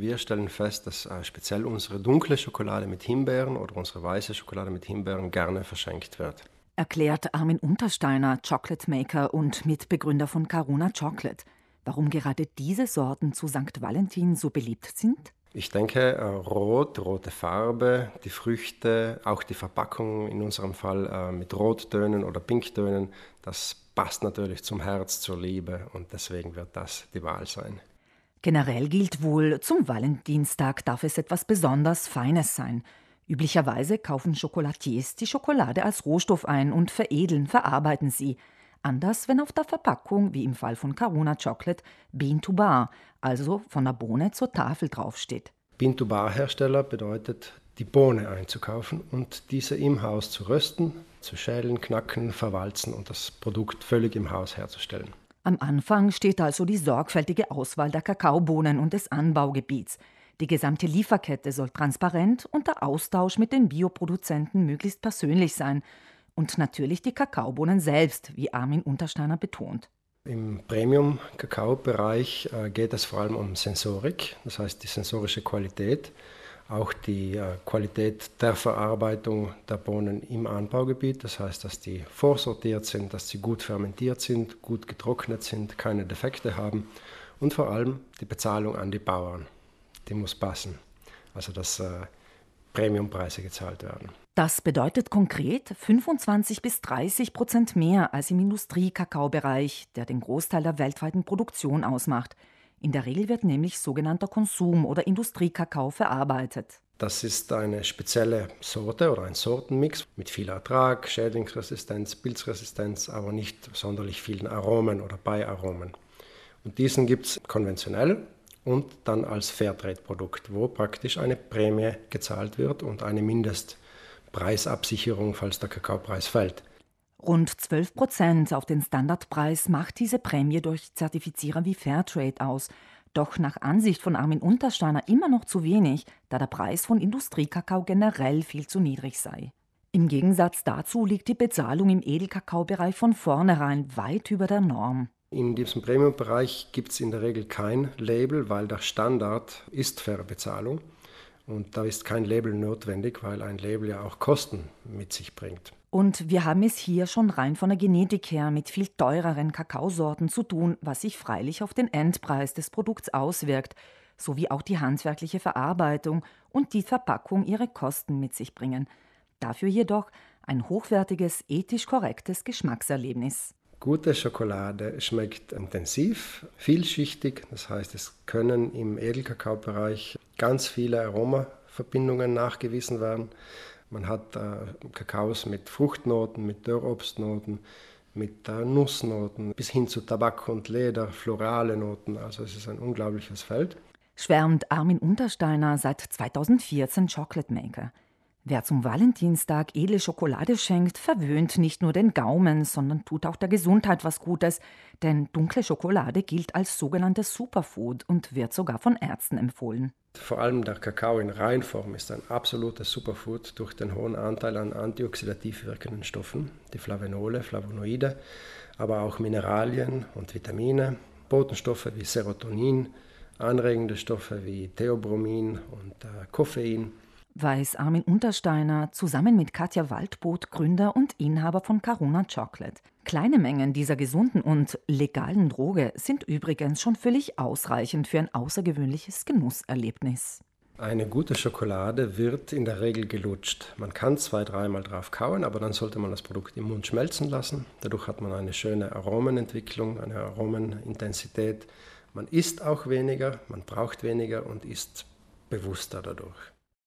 Wir stellen fest, dass äh, speziell unsere dunkle Schokolade mit Himbeeren oder unsere weiße Schokolade mit Himbeeren gerne verschenkt wird. Erklärt Armin Untersteiner, Chocolate Maker und Mitbegründer von Caruna Chocolate. Warum gerade diese Sorten zu St. Valentin so beliebt sind? Ich denke, äh, Rot, rote Farbe, die Früchte, auch die Verpackung in unserem Fall äh, mit Rottönen oder Pinktönen, das passt natürlich zum Herz, zur Liebe und deswegen wird das die Wahl sein. Generell gilt wohl, zum Valentinstag darf es etwas besonders Feines sein. Üblicherweise kaufen Chocolatiers die Schokolade als Rohstoff ein und veredeln, verarbeiten sie. Anders, wenn auf der Verpackung, wie im Fall von Caruna Chocolate, Bean to Bar, also von der Bohne zur Tafel draufsteht. Bean to Bar Hersteller bedeutet, die Bohne einzukaufen und diese im Haus zu rösten, zu schälen, knacken, verwalzen und das Produkt völlig im Haus herzustellen. Am Anfang steht also die sorgfältige Auswahl der Kakaobohnen und des Anbaugebiets. Die gesamte Lieferkette soll transparent und der Austausch mit den Bioproduzenten möglichst persönlich sein. Und natürlich die Kakaobohnen selbst, wie Armin Untersteiner betont. Im Premium-Kakao-Bereich äh, geht es vor allem um Sensorik, das heißt die sensorische Qualität auch die äh, Qualität der Verarbeitung der Bohnen im Anbaugebiet. Das heißt, dass die vorsortiert sind, dass sie gut fermentiert sind, gut getrocknet sind, keine Defekte haben und vor allem die Bezahlung an die Bauern. Die muss passen. Also dass äh, Premiumpreise gezahlt werden. Das bedeutet konkret 25 bis 30 Prozent mehr als im Industriekakaobereich, der den Großteil der weltweiten Produktion ausmacht. In der Regel wird nämlich sogenannter Konsum- oder Industriekakao verarbeitet. Das ist eine spezielle Sorte oder ein Sortenmix mit viel Ertrag, Schädlingsresistenz, Pilzresistenz, aber nicht sonderlich vielen Aromen oder Beiaromen. Und diesen gibt es konventionell und dann als Fairtrade-Produkt, wo praktisch eine Prämie gezahlt wird und eine Mindestpreisabsicherung, falls der Kakaopreis fällt. Rund 12 Prozent auf den Standardpreis macht diese Prämie durch Zertifizierer wie Fairtrade aus. Doch nach Ansicht von Armin Untersteiner immer noch zu wenig, da der Preis von Industriekakao generell viel zu niedrig sei. Im Gegensatz dazu liegt die Bezahlung im Edelkakaobereich von vornherein weit über der Norm. In diesem Premium-Bereich gibt es in der Regel kein Label, weil der Standard ist faire Bezahlung. Und da ist kein Label notwendig, weil ein Label ja auch Kosten mit sich bringt. Und wir haben es hier schon rein von der Genetik her mit viel teureren Kakaosorten zu tun, was sich freilich auf den Endpreis des Produkts auswirkt, sowie auch die handwerkliche Verarbeitung und die Verpackung ihre Kosten mit sich bringen. Dafür jedoch ein hochwertiges, ethisch korrektes Geschmackserlebnis. Gute Schokolade schmeckt intensiv, vielschichtig, das heißt, es können im Edelkakaobereich ganz viele Aromaverbindungen nachgewiesen werden. Man hat äh, Kakaos mit Fruchtnoten, mit Dörrobstnoten, mit äh, Nussnoten bis hin zu Tabak und Leder, florale Noten. Also es ist ein unglaubliches Feld. Schwärmt Armin Untersteiner seit 2014 Chocolate Maker. Wer zum Valentinstag edle Schokolade schenkt, verwöhnt nicht nur den Gaumen, sondern tut auch der Gesundheit was Gutes, denn dunkle Schokolade gilt als sogenanntes Superfood und wird sogar von Ärzten empfohlen. Vor allem der Kakao in Reinform ist ein absolutes Superfood durch den hohen Anteil an antioxidativ wirkenden Stoffen, die Flavenole, Flavonoide, aber auch Mineralien und Vitamine, Botenstoffe wie Serotonin, anregende Stoffe wie Theobromin und äh, Koffein weiß Armin Untersteiner zusammen mit Katja Waldboot Gründer und Inhaber von Caruna Chocolate. Kleine Mengen dieser gesunden und legalen Droge sind übrigens schon völlig ausreichend für ein außergewöhnliches Genusserlebnis. Eine gute Schokolade wird in der Regel gelutscht. Man kann zwei, dreimal drauf kauen, aber dann sollte man das Produkt im Mund schmelzen lassen. Dadurch hat man eine schöne Aromenentwicklung, eine Aromenintensität. Man isst auch weniger, man braucht weniger und isst bewusster dadurch.